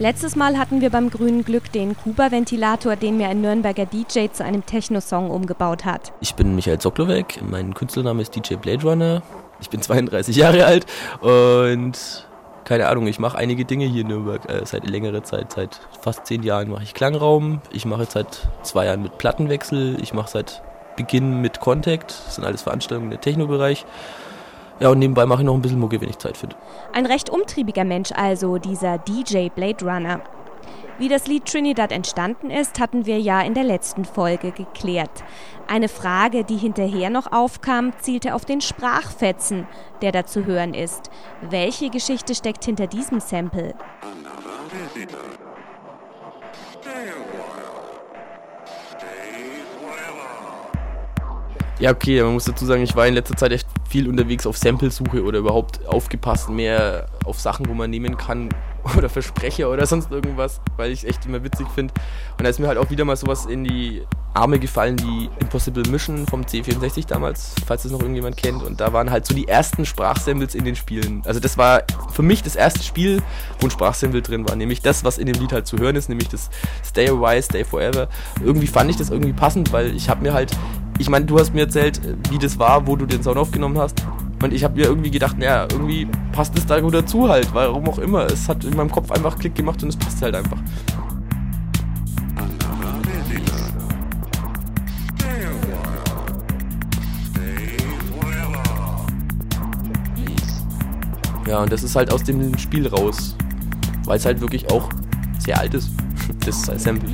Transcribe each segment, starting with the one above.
Letztes Mal hatten wir beim grünen Glück den Kuba-Ventilator, den mir ein Nürnberger DJ zu einem Techno-Song umgebaut hat. Ich bin Michael Zoklowek, mein Künstlername ist DJ Blade Runner. Ich bin 32 Jahre alt und keine Ahnung, ich mache einige Dinge hier in Nürnberg äh, seit längerer Zeit. Seit fast zehn Jahren mache ich Klangraum. Ich mache seit zwei Jahren mit Plattenwechsel. Ich mache seit Beginn mit Contact. Das sind alles Veranstaltungen im Techno-Bereich. Ja, und nebenbei mache ich noch ein bisschen Mucke, wenn ich Zeit finde. Ein recht umtriebiger Mensch also, dieser DJ Blade Runner. Wie das Lied Trinidad entstanden ist, hatten wir ja in der letzten Folge geklärt. Eine Frage, die hinterher noch aufkam, zielte auf den Sprachfetzen, der da zu hören ist. Welche Geschichte steckt hinter diesem Sample? Ja, okay, man muss dazu sagen, ich war in letzter Zeit echt viel unterwegs auf Samplesuche oder überhaupt aufgepasst mehr auf Sachen, wo man nehmen kann oder Versprecher oder sonst irgendwas, weil ich es echt immer witzig finde. Und da ist mir halt auch wieder mal sowas in die Arme gefallen wie Impossible Mission vom C64 damals, falls das noch irgendjemand kennt. Und da waren halt so die ersten Sprachsamples in den Spielen. Also das war für mich das erste Spiel, wo ein Sprachsample drin war, nämlich das, was in dem Lied halt zu hören ist, nämlich das Stay a While, Stay Forever. Irgendwie fand ich das irgendwie passend, weil ich habe mir halt ich meine, du hast mir erzählt, wie das war, wo du den Sound aufgenommen hast. Und ich habe mir irgendwie gedacht, naja, irgendwie passt es da gut dazu halt, warum auch immer. Es hat in meinem Kopf einfach Klick gemacht und es passt halt einfach. Ja, und das ist halt aus dem Spiel raus, weil es halt wirklich auch sehr alt ist, das Sample.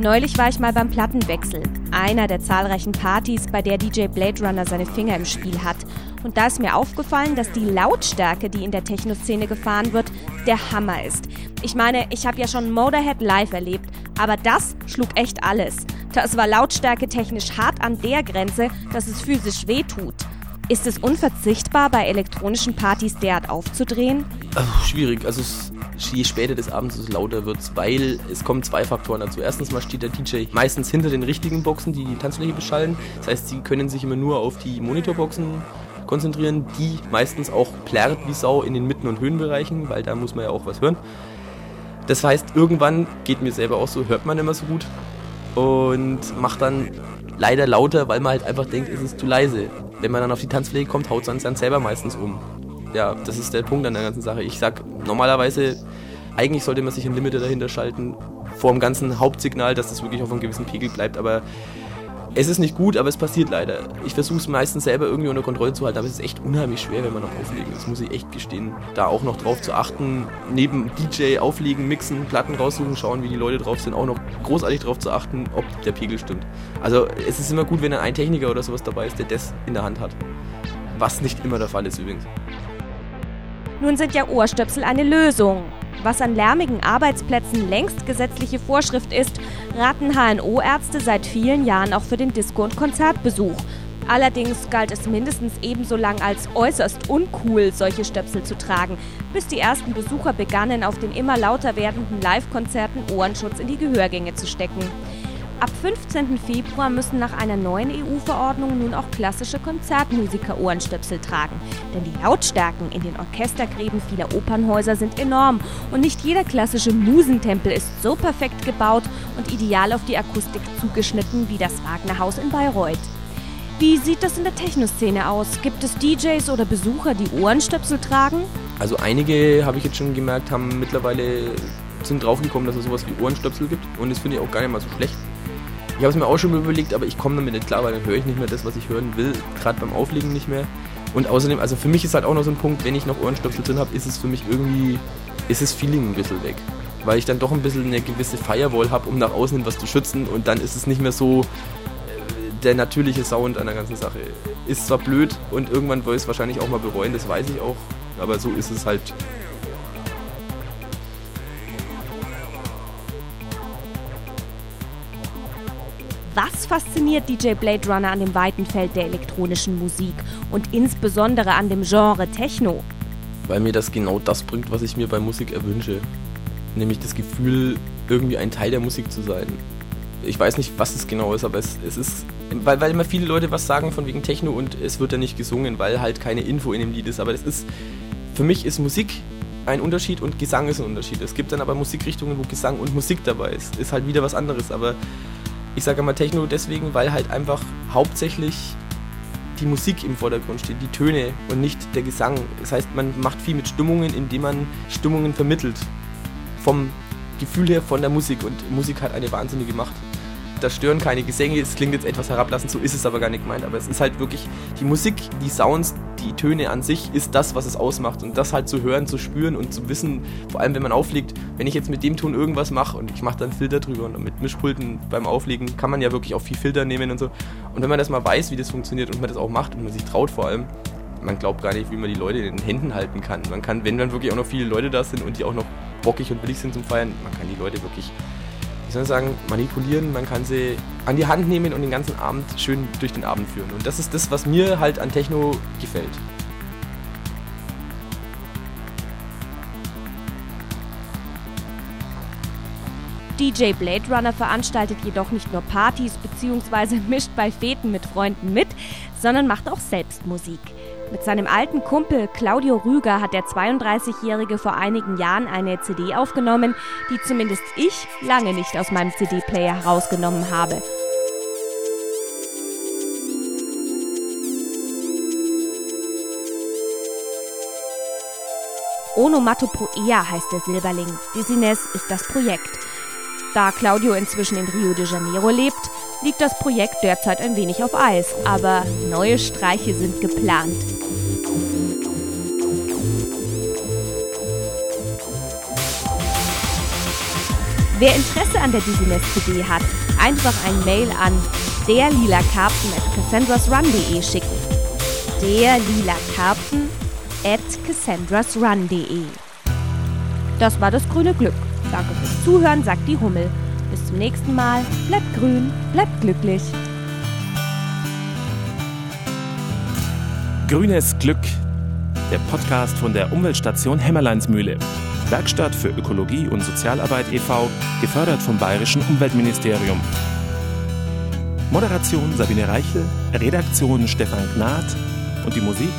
Neulich war ich mal beim Plattenwechsel, einer der zahlreichen Partys, bei der DJ Blade Runner seine Finger im Spiel hat. Und da ist mir aufgefallen, dass die Lautstärke, die in der Techno-Szene gefahren wird, der Hammer ist. Ich meine, ich habe ja schon Motorhead live erlebt, aber das schlug echt alles. Das war Lautstärke technisch hart an der Grenze, dass es physisch wehtut. Ist es unverzichtbar, bei elektronischen Partys derart aufzudrehen? Ach, schwierig. Also je später des Abends, desto lauter wird es, weil es kommen zwei Faktoren dazu. Erstens mal steht der DJ meistens hinter den richtigen Boxen, die die Tanzfläche beschallen. Das heißt, sie können sich immer nur auf die Monitorboxen konzentrieren, die meistens auch plärrt wie Sau in den Mitten- und Höhenbereichen, weil da muss man ja auch was hören. Das heißt, irgendwann geht mir selber auch so, hört man immer so gut und macht dann leider lauter, weil man halt einfach denkt, es ist zu leise. Wenn man dann auf die Tanzfläche kommt, haut es dann selber meistens um ja, das ist der Punkt an der ganzen Sache. Ich sag normalerweise, eigentlich sollte man sich ein Limiter dahinter schalten, vor dem ganzen Hauptsignal, dass das wirklich auf einem gewissen Pegel bleibt, aber es ist nicht gut, aber es passiert leider. Ich versuche es meistens selber irgendwie unter Kontrolle zu halten, aber es ist echt unheimlich schwer, wenn man noch auflegen. Das muss ich echt gestehen. Da auch noch drauf zu achten, neben DJ auflegen, mixen, Platten raussuchen, schauen, wie die Leute drauf sind, auch noch großartig drauf zu achten, ob der Pegel stimmt. Also es ist immer gut, wenn ein Techniker oder sowas dabei ist, der das in der Hand hat. Was nicht immer der Fall ist übrigens. Nun sind ja Ohrstöpsel eine Lösung. Was an lärmigen Arbeitsplätzen längst gesetzliche Vorschrift ist, raten HNO-Ärzte seit vielen Jahren auch für den Disco- und Konzertbesuch. Allerdings galt es mindestens ebenso lang als äußerst uncool, solche Stöpsel zu tragen, bis die ersten Besucher begannen, auf den immer lauter werdenden Live-Konzerten Ohrenschutz in die Gehörgänge zu stecken. Ab 15. Februar müssen nach einer neuen EU-Verordnung nun auch klassische Konzertmusiker Ohrenstöpsel tragen. Denn die Lautstärken in den Orchestergräben vieler Opernhäuser sind enorm und nicht jeder klassische Musentempel ist so perfekt gebaut und ideal auf die Akustik zugeschnitten wie das Wagnerhaus in Bayreuth. Wie sieht das in der Techno-Szene aus? Gibt es DJs oder Besucher, die Ohrenstöpsel tragen? Also einige, habe ich jetzt schon gemerkt, haben mittlerweile sind draufgekommen, dass es sowas wie Ohrenstöpsel gibt und das finde ich auch gar nicht mal so schlecht. Ich habe es mir auch schon mal überlegt, aber ich komme damit nicht klar, weil dann höre ich nicht mehr das, was ich hören will, gerade beim Auflegen nicht mehr. Und außerdem, also für mich ist halt auch noch so ein Punkt, wenn ich noch Ohrenstöpsel drin habe, ist es für mich irgendwie, ist das Feeling ein bisschen weg. Weil ich dann doch ein bisschen eine gewisse Firewall habe, um nach außen hin was zu schützen und dann ist es nicht mehr so äh, der natürliche Sound an der ganzen Sache. Ist zwar blöd und irgendwann will ich es wahrscheinlich auch mal bereuen, das weiß ich auch, aber so ist es halt Was fasziniert DJ Blade Runner an dem weiten Feld der elektronischen Musik und insbesondere an dem Genre Techno? Weil mir das genau das bringt, was ich mir bei Musik erwünsche. Nämlich das Gefühl, irgendwie ein Teil der Musik zu sein. Ich weiß nicht, was es genau ist, aber es, es ist, weil, weil immer viele Leute was sagen von wegen Techno und es wird ja nicht gesungen, weil halt keine Info in dem Lied ist. Aber das ist, für mich ist Musik ein Unterschied und Gesang ist ein Unterschied. Es gibt dann aber Musikrichtungen, wo Gesang und Musik dabei ist. Ist halt wieder was anderes. Aber ich sage immer Techno deswegen, weil halt einfach hauptsächlich die Musik im Vordergrund steht, die Töne und nicht der Gesang. Das heißt, man macht viel mit Stimmungen, indem man Stimmungen vermittelt. Vom Gefühl her von der Musik und Musik hat eine wahnsinnige Macht. Da stören keine Gesänge, es klingt jetzt etwas herablassend, so ist es aber gar nicht gemeint. Aber es ist halt wirklich die Musik, die Sounds, die Töne an sich ist das, was es ausmacht. Und das halt zu hören, zu spüren und zu wissen, vor allem wenn man auflegt, wenn ich jetzt mit dem Ton irgendwas mache und ich mache dann Filter drüber und mit Mischpulten beim Auflegen kann man ja wirklich auch viel Filter nehmen und so. Und wenn man das mal weiß, wie das funktioniert und man das auch macht und man sich traut vor allem, man glaubt gar nicht, wie man die Leute in den Händen halten kann. Man kann, wenn dann wirklich auch noch viele Leute da sind und die auch noch bockig und billig sind zum Feiern, man kann die Leute wirklich, soll sagen, manipulieren, man kann sie an die Hand nehmen und den ganzen Abend schön durch den Abend führen. Und das ist das, was mir halt an Techno gefällt. DJ Blade Runner veranstaltet jedoch nicht nur Partys bzw. mischt bei Feten mit Freunden mit, sondern macht auch selbst Musik. Mit seinem alten Kumpel Claudio Rüger hat der 32-Jährige vor einigen Jahren eine CD aufgenommen, die zumindest ich lange nicht aus meinem CD-Player herausgenommen habe. Onomatopoea heißt der Silberling. Dizziness ist das Projekt. Da Claudio inzwischen in Rio de Janeiro lebt, liegt das Projekt derzeit ein wenig auf Eis, aber neue Streiche sind geplant. Wer Interesse an der Dizziness CD hat, einfach ein Mail an derlilakarpfen@cassandrasrun.de schicken. Der lila Karpfen at cassandrasrun.de. Das war das grüne Glück. Danke fürs Zuhören, sagt die Hummel. Bis zum nächsten Mal. Bleibt grün, bleibt glücklich. Grünes Glück, der Podcast von der Umweltstation Hämmerleinsmühle. Werkstatt für Ökologie und Sozialarbeit e.V., gefördert vom Bayerischen Umweltministerium. Moderation Sabine Reichel, Redaktion Stefan Gnad und die Musik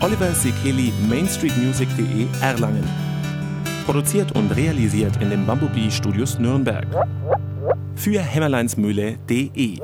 Oliver Sekeli, mainstreetmusic.de Erlangen. Produziert und realisiert in den Bumblebee Studios Nürnberg. Für hämmerleinsmühle.de